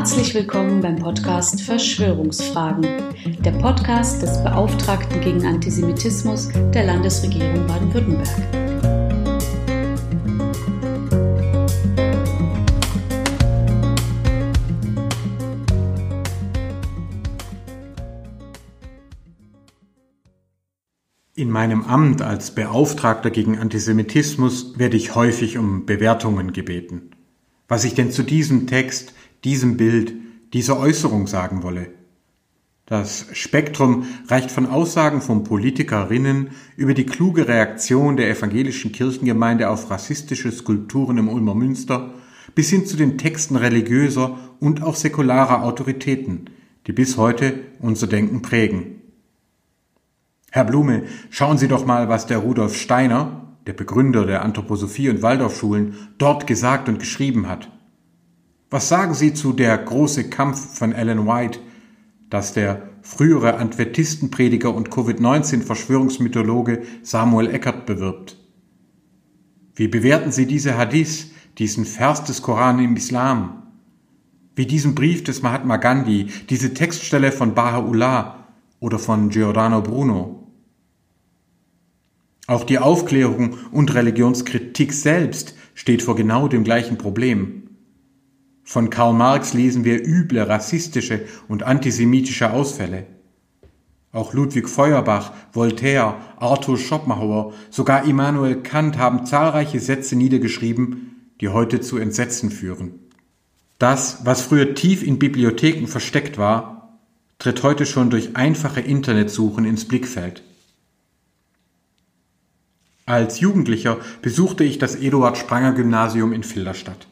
Herzlich willkommen beim Podcast Verschwörungsfragen, der Podcast des Beauftragten gegen Antisemitismus der Landesregierung Baden-Württemberg. In meinem Amt als Beauftragter gegen Antisemitismus werde ich häufig um Bewertungen gebeten. Was ich denn zu diesem Text, diesem Bild, dieser Äußerung sagen wolle. Das Spektrum reicht von Aussagen von Politikerinnen über die kluge Reaktion der evangelischen Kirchengemeinde auf rassistische Skulpturen im Ulmer Münster bis hin zu den Texten religiöser und auch säkularer Autoritäten, die bis heute unser Denken prägen. Herr Blume, schauen Sie doch mal, was der Rudolf Steiner, der Begründer der Anthroposophie und Waldorfschulen, dort gesagt und geschrieben hat. Was sagen Sie zu der große Kampf von Ellen White, dass der frühere Adventistenprediger und Covid-19-Verschwörungsmythologe Samuel Eckert bewirbt? Wie bewerten Sie diese Hadith, diesen Vers des Koran im Islam? Wie diesen Brief des Mahatma Gandhi, diese Textstelle von Baha'u'llah oder von Giordano Bruno? Auch die Aufklärung und Religionskritik selbst steht vor genau dem gleichen Problem. Von Karl Marx lesen wir üble rassistische und antisemitische Ausfälle. Auch Ludwig Feuerbach, Voltaire, Arthur Schopenhauer, sogar Immanuel Kant haben zahlreiche Sätze niedergeschrieben, die heute zu Entsetzen führen. Das, was früher tief in Bibliotheken versteckt war, tritt heute schon durch einfache Internetsuchen ins Blickfeld. Als Jugendlicher besuchte ich das Eduard Spranger Gymnasium in Filderstadt.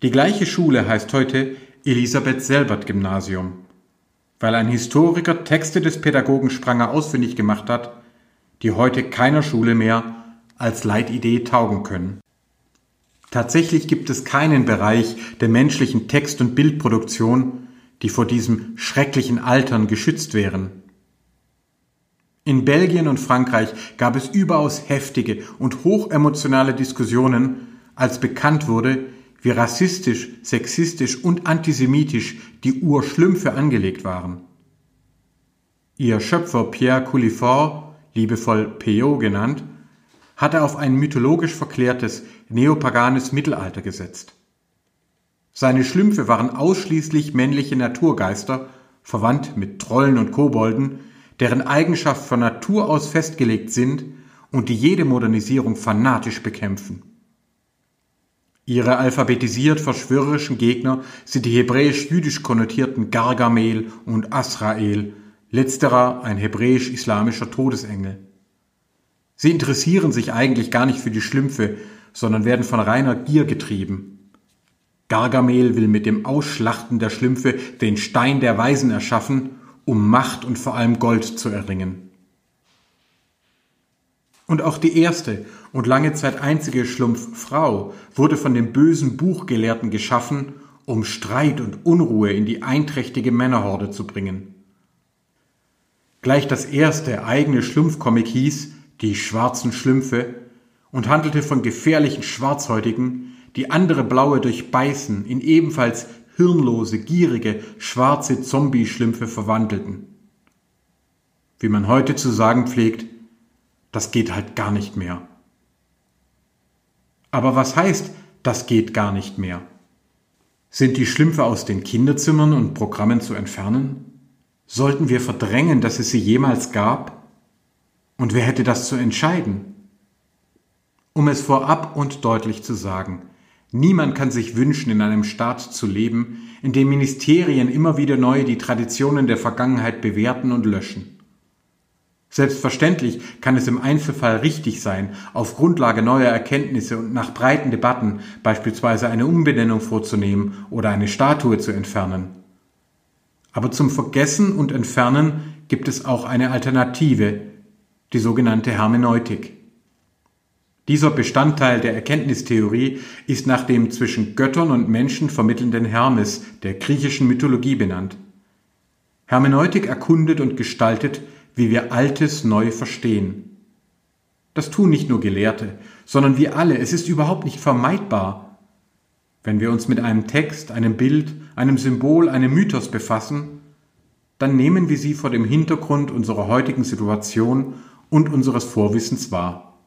Die gleiche Schule heißt heute Elisabeth Selbert Gymnasium, weil ein Historiker Texte des Pädagogen Spranger ausfindig gemacht hat, die heute keiner Schule mehr als Leitidee taugen können. Tatsächlich gibt es keinen Bereich der menschlichen Text- und Bildproduktion, die vor diesem schrecklichen Altern geschützt wären. In Belgien und Frankreich gab es überaus heftige und hochemotionale Diskussionen, als bekannt wurde, wie rassistisch, sexistisch und antisemitisch die Urschlümpfe angelegt waren. Ihr Schöpfer Pierre Coulifort, liebevoll Peot genannt, hatte auf ein mythologisch verklärtes neopaganes Mittelalter gesetzt. Seine Schlümpfe waren ausschließlich männliche Naturgeister, verwandt mit Trollen und Kobolden, deren Eigenschaften von Natur aus festgelegt sind und die jede Modernisierung fanatisch bekämpfen. Ihre alphabetisiert verschwörerischen Gegner sind die hebräisch-jüdisch konnotierten Gargamel und Asrael, letzterer ein hebräisch-islamischer Todesengel. Sie interessieren sich eigentlich gar nicht für die Schlümpfe, sondern werden von reiner Gier getrieben. Gargamel will mit dem Ausschlachten der Schlümpfe den Stein der Weisen erschaffen um Macht und vor allem Gold zu erringen. Und auch die erste und lange Zeit einzige Schlumpffrau wurde von dem bösen Buchgelehrten geschaffen, um Streit und Unruhe in die einträchtige Männerhorde zu bringen. Gleich das erste eigene Schlumpfcomic hieß Die schwarzen Schlümpfe und handelte von gefährlichen Schwarzhäutigen, die andere Blaue durchbeißen in ebenfalls hirnlose, gierige, schwarze Zombie-Schlümpfe verwandelten. Wie man heute zu sagen pflegt, das geht halt gar nicht mehr. Aber was heißt, das geht gar nicht mehr? Sind die Schlümpfe aus den Kinderzimmern und Programmen zu entfernen? Sollten wir verdrängen, dass es sie jemals gab? Und wer hätte das zu entscheiden? Um es vorab und deutlich zu sagen, Niemand kann sich wünschen, in einem Staat zu leben, in dem Ministerien immer wieder neu die Traditionen der Vergangenheit bewerten und löschen. Selbstverständlich kann es im Einzelfall richtig sein, auf Grundlage neuer Erkenntnisse und nach breiten Debatten beispielsweise eine Umbenennung vorzunehmen oder eine Statue zu entfernen. Aber zum Vergessen und Entfernen gibt es auch eine Alternative, die sogenannte Hermeneutik. Dieser Bestandteil der Erkenntnistheorie ist nach dem zwischen Göttern und Menschen vermittelnden Hermes der griechischen Mythologie benannt. Hermeneutik erkundet und gestaltet, wie wir Altes neu verstehen. Das tun nicht nur Gelehrte, sondern wir alle. Es ist überhaupt nicht vermeidbar. Wenn wir uns mit einem Text, einem Bild, einem Symbol, einem Mythos befassen, dann nehmen wir sie vor dem Hintergrund unserer heutigen Situation und unseres Vorwissens wahr.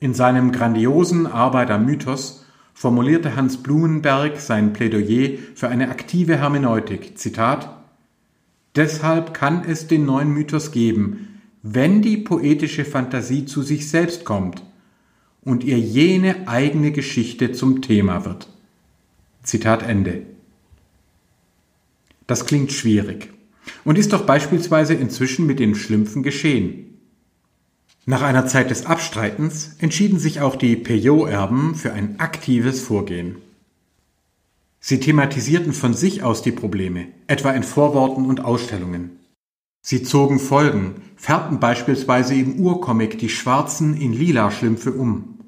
In seinem grandiosen Arbeit am Mythos formulierte Hans Blumenberg sein Plädoyer für eine aktive Hermeneutik. Zitat Deshalb kann es den neuen Mythos geben, wenn die poetische Fantasie zu sich selbst kommt und ihr jene eigene Geschichte zum Thema wird. Zitat Ende. Das klingt schwierig und ist doch beispielsweise inzwischen mit den Schlümpfen geschehen. Nach einer Zeit des Abstreitens entschieden sich auch die Peugeot-Erben für ein aktives Vorgehen. Sie thematisierten von sich aus die Probleme, etwa in Vorworten und Ausstellungen. Sie zogen Folgen, färbten beispielsweise im Urcomic die schwarzen in lila Schlümpfe um.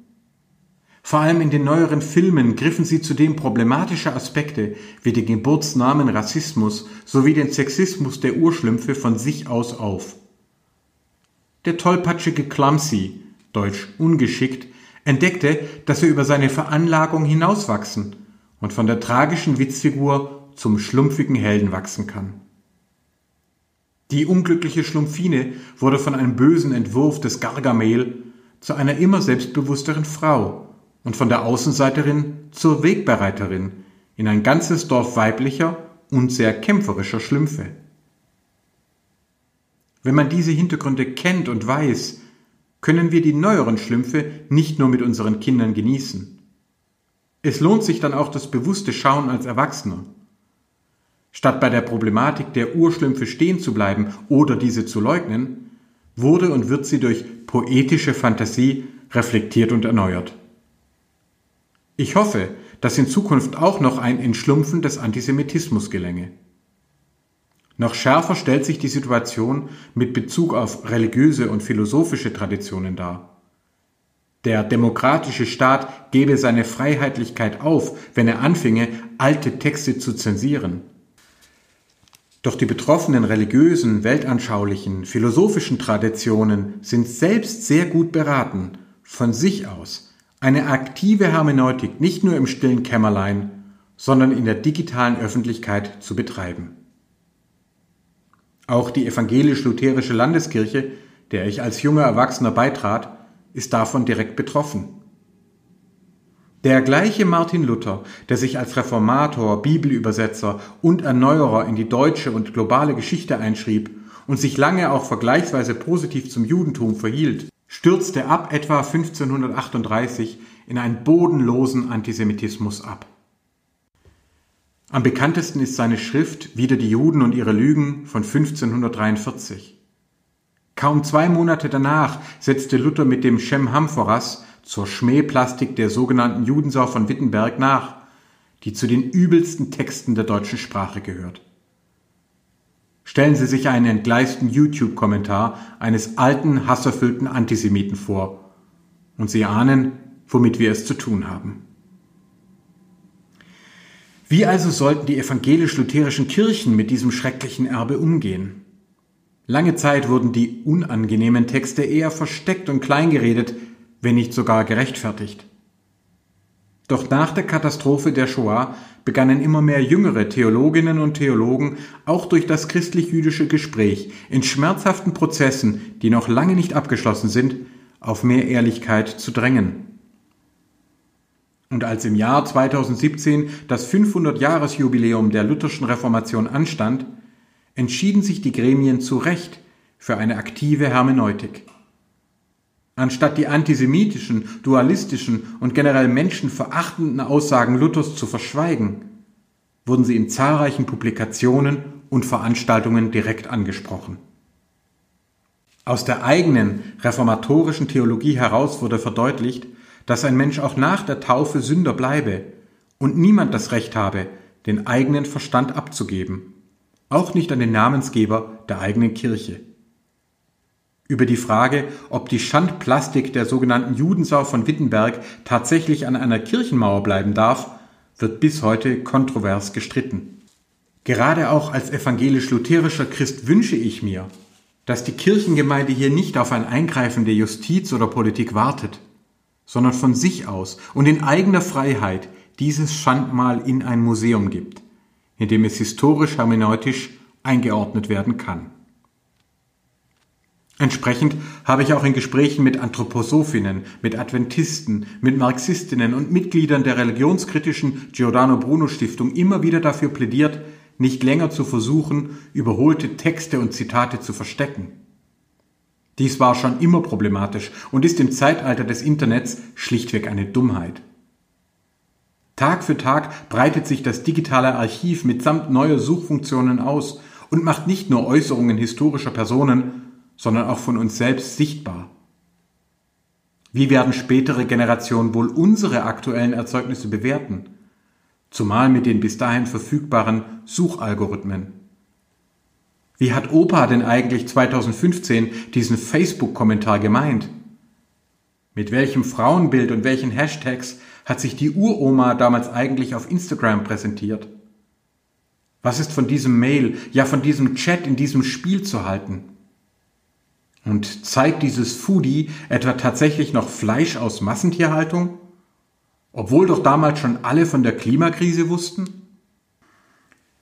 Vor allem in den neueren Filmen griffen sie zudem problematische Aspekte wie den Geburtsnamen Rassismus sowie den Sexismus der Urschlümpfe von sich aus auf. Der tollpatschige Clumsy, deutsch ungeschickt, entdeckte, dass er über seine Veranlagung hinauswachsen und von der tragischen Witzfigur zum schlumpfigen Helden wachsen kann. Die unglückliche Schlumpfine wurde von einem bösen Entwurf des Gargamel zu einer immer selbstbewussteren Frau und von der Außenseiterin zur Wegbereiterin in ein ganzes Dorf weiblicher und sehr kämpferischer Schlümpfe. Wenn man diese Hintergründe kennt und weiß, können wir die neueren Schlümpfe nicht nur mit unseren Kindern genießen. Es lohnt sich dann auch das bewusste Schauen als Erwachsener. Statt bei der Problematik der Urschlümpfe stehen zu bleiben oder diese zu leugnen, wurde und wird sie durch poetische Fantasie reflektiert und erneuert. Ich hoffe, dass in Zukunft auch noch ein Entschlumpfen des Antisemitismus gelänge. Noch schärfer stellt sich die Situation mit Bezug auf religiöse und philosophische Traditionen dar. Der demokratische Staat gebe seine Freiheitlichkeit auf, wenn er anfinge, alte Texte zu zensieren. Doch die betroffenen religiösen, weltanschaulichen, philosophischen Traditionen sind selbst sehr gut beraten, von sich aus eine aktive Hermeneutik nicht nur im stillen Kämmerlein, sondern in der digitalen Öffentlichkeit zu betreiben. Auch die evangelisch-lutherische Landeskirche, der ich als junger Erwachsener beitrat, ist davon direkt betroffen. Der gleiche Martin Luther, der sich als Reformator, Bibelübersetzer und Erneuerer in die deutsche und globale Geschichte einschrieb und sich lange auch vergleichsweise positiv zum Judentum verhielt, stürzte ab etwa 1538 in einen bodenlosen Antisemitismus ab. Am bekanntesten ist seine Schrift Wieder die Juden und ihre Lügen von 1543. Kaum zwei Monate danach setzte Luther mit dem Shem Hamphoras zur Schmähplastik der sogenannten Judensau von Wittenberg nach, die zu den übelsten Texten der deutschen Sprache gehört. Stellen Sie sich einen entgleisten YouTube-Kommentar eines alten, hasserfüllten Antisemiten vor, und Sie ahnen, womit wir es zu tun haben. Wie also sollten die evangelisch-lutherischen Kirchen mit diesem schrecklichen Erbe umgehen? Lange Zeit wurden die unangenehmen Texte eher versteckt und kleingeredet, wenn nicht sogar gerechtfertigt. Doch nach der Katastrophe der Shoah begannen immer mehr jüngere Theologinnen und Theologen auch durch das christlich-jüdische Gespräch in schmerzhaften Prozessen, die noch lange nicht abgeschlossen sind, auf mehr Ehrlichkeit zu drängen. Und als im Jahr 2017 das 500-Jahres-Jubiläum der lutherschen Reformation anstand, entschieden sich die Gremien zu Recht für eine aktive Hermeneutik. Anstatt die antisemitischen, dualistischen und generell menschenverachtenden Aussagen Luthers zu verschweigen, wurden sie in zahlreichen Publikationen und Veranstaltungen direkt angesprochen. Aus der eigenen reformatorischen Theologie heraus wurde verdeutlicht, dass ein Mensch auch nach der Taufe Sünder bleibe und niemand das Recht habe, den eigenen Verstand abzugeben, auch nicht an den Namensgeber der eigenen Kirche. Über die Frage, ob die Schandplastik der sogenannten Judensau von Wittenberg tatsächlich an einer Kirchenmauer bleiben darf, wird bis heute kontrovers gestritten. Gerade auch als evangelisch-lutherischer Christ wünsche ich mir, dass die Kirchengemeinde hier nicht auf ein Eingreifen der Justiz oder Politik wartet, sondern von sich aus und in eigener Freiheit dieses Schandmal in ein Museum gibt, in dem es historisch hermeneutisch eingeordnet werden kann. Entsprechend habe ich auch in Gesprächen mit Anthroposophinnen, mit Adventisten, mit Marxistinnen und Mitgliedern der religionskritischen Giordano Bruno Stiftung immer wieder dafür plädiert, nicht länger zu versuchen, überholte Texte und Zitate zu verstecken. Dies war schon immer problematisch und ist im Zeitalter des Internets schlichtweg eine Dummheit. Tag für Tag breitet sich das digitale Archiv mitsamt neuer Suchfunktionen aus und macht nicht nur Äußerungen historischer Personen, sondern auch von uns selbst sichtbar. Wie werden spätere Generationen wohl unsere aktuellen Erzeugnisse bewerten? Zumal mit den bis dahin verfügbaren Suchalgorithmen. Wie hat Opa denn eigentlich 2015 diesen Facebook-Kommentar gemeint? Mit welchem Frauenbild und welchen Hashtags hat sich die Uroma damals eigentlich auf Instagram präsentiert? Was ist von diesem Mail, ja von diesem Chat in diesem Spiel zu halten? Und zeigt dieses Foodie etwa tatsächlich noch Fleisch aus Massentierhaltung? Obwohl doch damals schon alle von der Klimakrise wussten?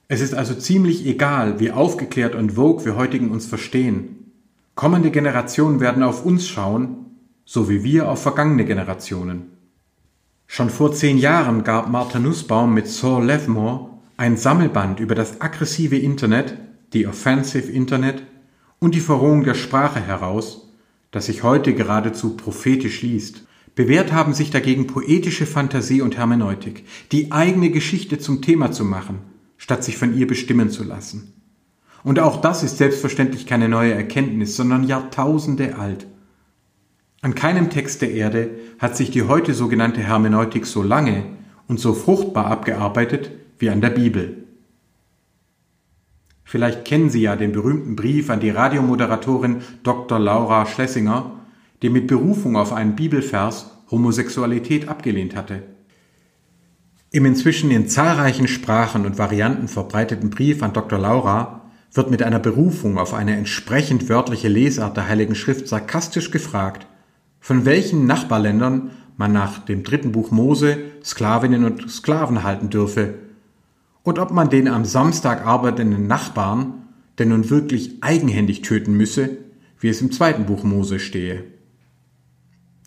Es ist also ziemlich egal, wie aufgeklärt und vogue wir heutigen uns verstehen. Kommende Generationen werden auf uns schauen, so wie wir auf vergangene Generationen. Schon vor zehn Jahren gab Martha Nussbaum mit Saul Levmore ein Sammelband über das aggressive Internet, die Offensive Internet, und die Verrohung der Sprache heraus, das sich heute geradezu prophetisch liest. Bewährt haben sich dagegen poetische Fantasie und Hermeneutik, die eigene Geschichte zum Thema zu machen, statt sich von ihr bestimmen zu lassen. Und auch das ist selbstverständlich keine neue Erkenntnis, sondern Jahrtausende alt. An keinem Text der Erde hat sich die heute sogenannte Hermeneutik so lange und so fruchtbar abgearbeitet wie an der Bibel. Vielleicht kennen Sie ja den berühmten Brief an die Radiomoderatorin Dr. Laura Schlesinger, die mit Berufung auf einen Bibelvers Homosexualität abgelehnt hatte. Im inzwischen in zahlreichen Sprachen und Varianten verbreiteten Brief an Dr. Laura wird mit einer Berufung auf eine entsprechend wörtliche Lesart der Heiligen Schrift sarkastisch gefragt, von welchen Nachbarländern man nach dem dritten Buch Mose Sklavinnen und Sklaven halten dürfe und ob man den am Samstag arbeitenden Nachbarn denn nun wirklich eigenhändig töten müsse, wie es im zweiten Buch Mose stehe.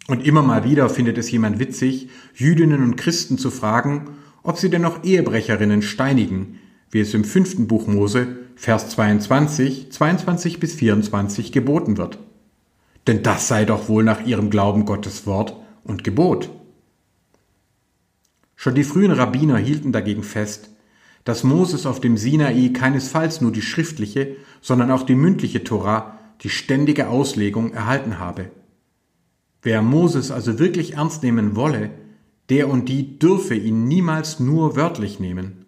Und immer mal wieder findet es jemand witzig, Jüdinnen und Christen zu fragen, ob sie denn noch Ehebrecherinnen steinigen, wie es im fünften Buch Mose, Vers 22, 22 bis 24 geboten wird. Denn das sei doch wohl nach ihrem Glauben Gottes Wort und Gebot. Schon die frühen Rabbiner hielten dagegen fest, dass Moses auf dem Sinai keinesfalls nur die schriftliche, sondern auch die mündliche Tora, die ständige Auslegung erhalten habe. Wer Moses also wirklich ernst nehmen wolle, der und die dürfe ihn niemals nur wörtlich nehmen.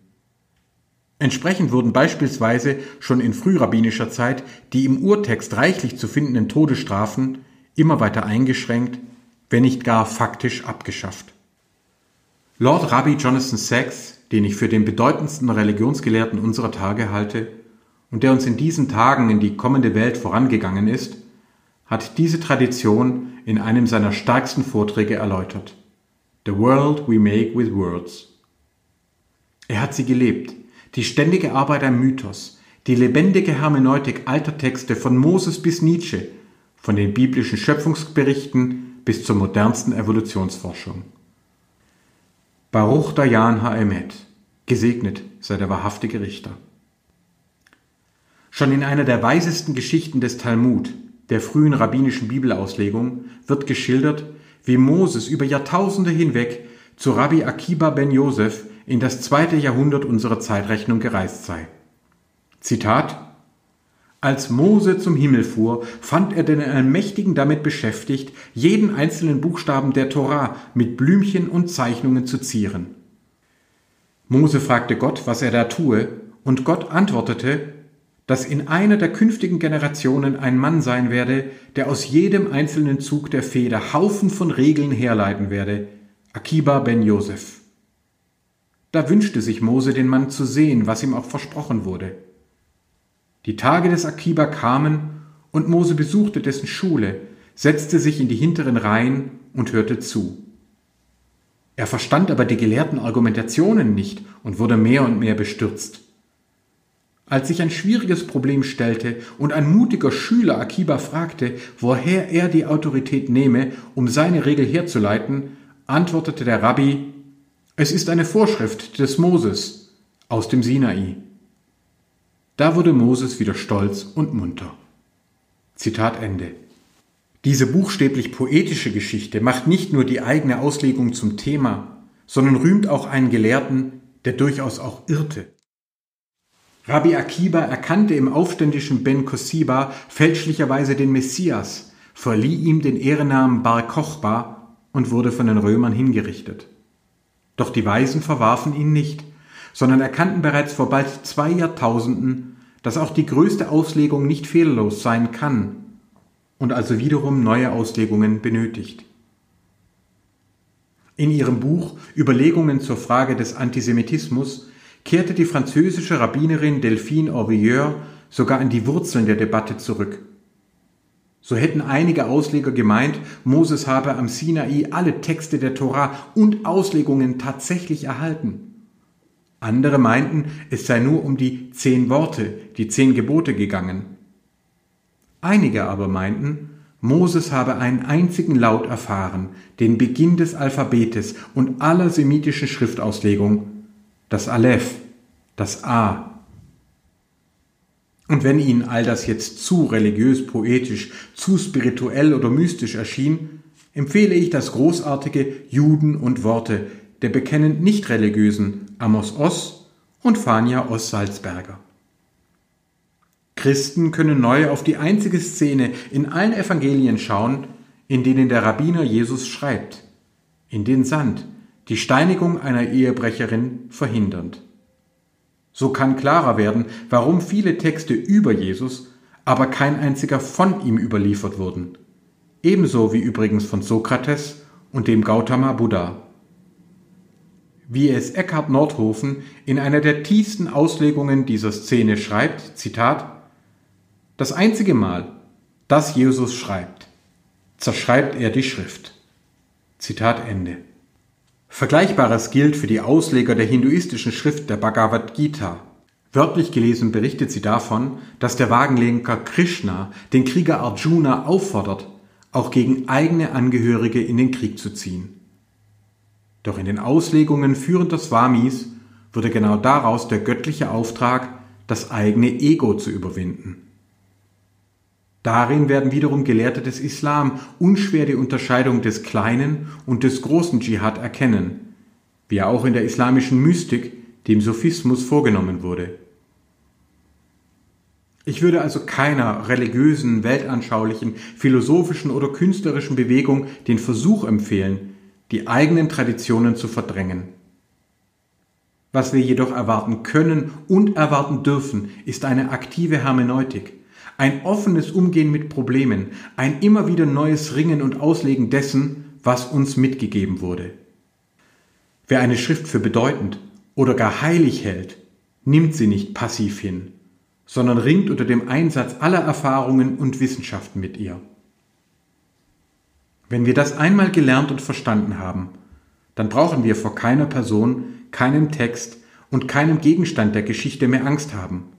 Entsprechend wurden beispielsweise schon in frührabbinischer Zeit die im Urtext reichlich zu findenden Todesstrafen immer weiter eingeschränkt, wenn nicht gar faktisch abgeschafft. Lord Rabbi Jonathan Sachs den ich für den bedeutendsten Religionsgelehrten unserer Tage halte und der uns in diesen Tagen in die kommende Welt vorangegangen ist, hat diese Tradition in einem seiner stärksten Vorträge erläutert. The World We Make with Words. Er hat sie gelebt, die ständige Arbeit am Mythos, die lebendige Hermeneutik alter Texte von Moses bis Nietzsche, von den biblischen Schöpfungsberichten bis zur modernsten Evolutionsforschung. Baruch Dayan Ha'emet, gesegnet sei der wahrhaftige Richter. Schon in einer der weisesten Geschichten des Talmud, der frühen rabbinischen Bibelauslegung, wird geschildert, wie Moses über Jahrtausende hinweg zu Rabbi Akiba ben Josef in das zweite Jahrhundert unserer Zeitrechnung gereist sei. Zitat als Mose zum Himmel fuhr, fand er den Allmächtigen damit beschäftigt, jeden einzelnen Buchstaben der Torah mit Blümchen und Zeichnungen zu zieren. Mose fragte Gott, was er da tue, und Gott antwortete, dass in einer der künftigen Generationen ein Mann sein werde, der aus jedem einzelnen Zug der Feder Haufen von Regeln herleiten werde, Akiba ben Josef. Da wünschte sich Mose den Mann zu sehen, was ihm auch versprochen wurde. Die Tage des Akiba kamen, und Mose besuchte dessen Schule, setzte sich in die hinteren Reihen und hörte zu. Er verstand aber die gelehrten Argumentationen nicht und wurde mehr und mehr bestürzt. Als sich ein schwieriges Problem stellte und ein mutiger Schüler Akiba fragte, woher er die Autorität nehme, um seine Regel herzuleiten, antwortete der Rabbi, es ist eine Vorschrift des Moses aus dem Sinai. Da wurde Moses wieder stolz und munter. Zitat Ende. Diese buchstäblich poetische Geschichte macht nicht nur die eigene Auslegung zum Thema, sondern rühmt auch einen Gelehrten, der durchaus auch irrte. Rabbi Akiba erkannte im aufständischen Ben Kosiba fälschlicherweise den Messias, verlieh ihm den Ehrennamen Bar Kochba und wurde von den Römern hingerichtet. Doch die Weisen verwarfen ihn nicht, sondern erkannten bereits vor bald zwei Jahrtausenden, dass auch die größte Auslegung nicht fehlerlos sein kann und also wiederum neue Auslegungen benötigt. In ihrem Buch Überlegungen zur Frage des Antisemitismus kehrte die französische Rabbinerin Delphine Orvilleur sogar an die Wurzeln der Debatte zurück. So hätten einige Ausleger gemeint, Moses habe am Sinai alle Texte der Tora und Auslegungen tatsächlich erhalten. Andere meinten, es sei nur um die zehn Worte, die zehn Gebote gegangen. Einige aber meinten, Moses habe einen einzigen Laut erfahren, den Beginn des Alphabetes und aller semitischen Schriftauslegung, das Aleph, das A. Und wenn Ihnen all das jetzt zu religiös, poetisch, zu spirituell oder mystisch erschien, empfehle ich das großartige Juden und Worte der bekennend nicht religiösen Amos Oss und Fania Oss Salzberger. Christen können neu auf die einzige Szene in allen Evangelien schauen, in denen der Rabbiner Jesus schreibt, in den Sand, die Steinigung einer Ehebrecherin verhindernd. So kann klarer werden, warum viele Texte über Jesus, aber kein einziger von ihm überliefert wurden. Ebenso wie übrigens von Sokrates und dem Gautama Buddha. Wie es Eckhard Nordhofen in einer der tiefsten Auslegungen dieser Szene schreibt, Zitat, das einzige Mal, dass Jesus schreibt, zerschreibt er die Schrift. Zitat Ende. Vergleichbares gilt für die Ausleger der hinduistischen Schrift der Bhagavad Gita. Wörtlich gelesen berichtet sie davon, dass der Wagenlenker Krishna den Krieger Arjuna auffordert, auch gegen eigene Angehörige in den Krieg zu ziehen. Doch in den Auslegungen führender Swamis wurde genau daraus der göttliche Auftrag, das eigene Ego zu überwinden. Darin werden wiederum Gelehrte des Islam unschwer die Unterscheidung des kleinen und des großen Dschihad erkennen, wie er auch in der islamischen Mystik, dem Sophismus, vorgenommen wurde. Ich würde also keiner religiösen, weltanschaulichen, philosophischen oder künstlerischen Bewegung den Versuch empfehlen, die eigenen Traditionen zu verdrängen. Was wir jedoch erwarten können und erwarten dürfen, ist eine aktive Hermeneutik, ein offenes Umgehen mit Problemen, ein immer wieder neues Ringen und Auslegen dessen, was uns mitgegeben wurde. Wer eine Schrift für bedeutend oder gar heilig hält, nimmt sie nicht passiv hin, sondern ringt unter dem Einsatz aller Erfahrungen und Wissenschaften mit ihr. Wenn wir das einmal gelernt und verstanden haben, dann brauchen wir vor keiner Person, keinem Text und keinem Gegenstand der Geschichte mehr Angst haben,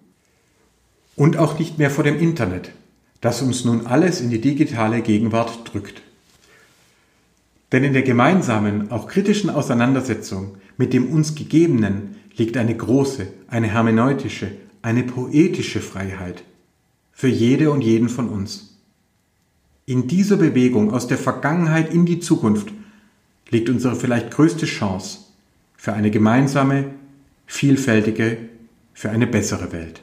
und auch nicht mehr vor dem Internet, das uns nun alles in die digitale Gegenwart drückt. Denn in der gemeinsamen, auch kritischen Auseinandersetzung mit dem uns Gegebenen liegt eine große, eine hermeneutische, eine poetische Freiheit für jede und jeden von uns. In dieser Bewegung aus der Vergangenheit in die Zukunft liegt unsere vielleicht größte Chance für eine gemeinsame, vielfältige, für eine bessere Welt.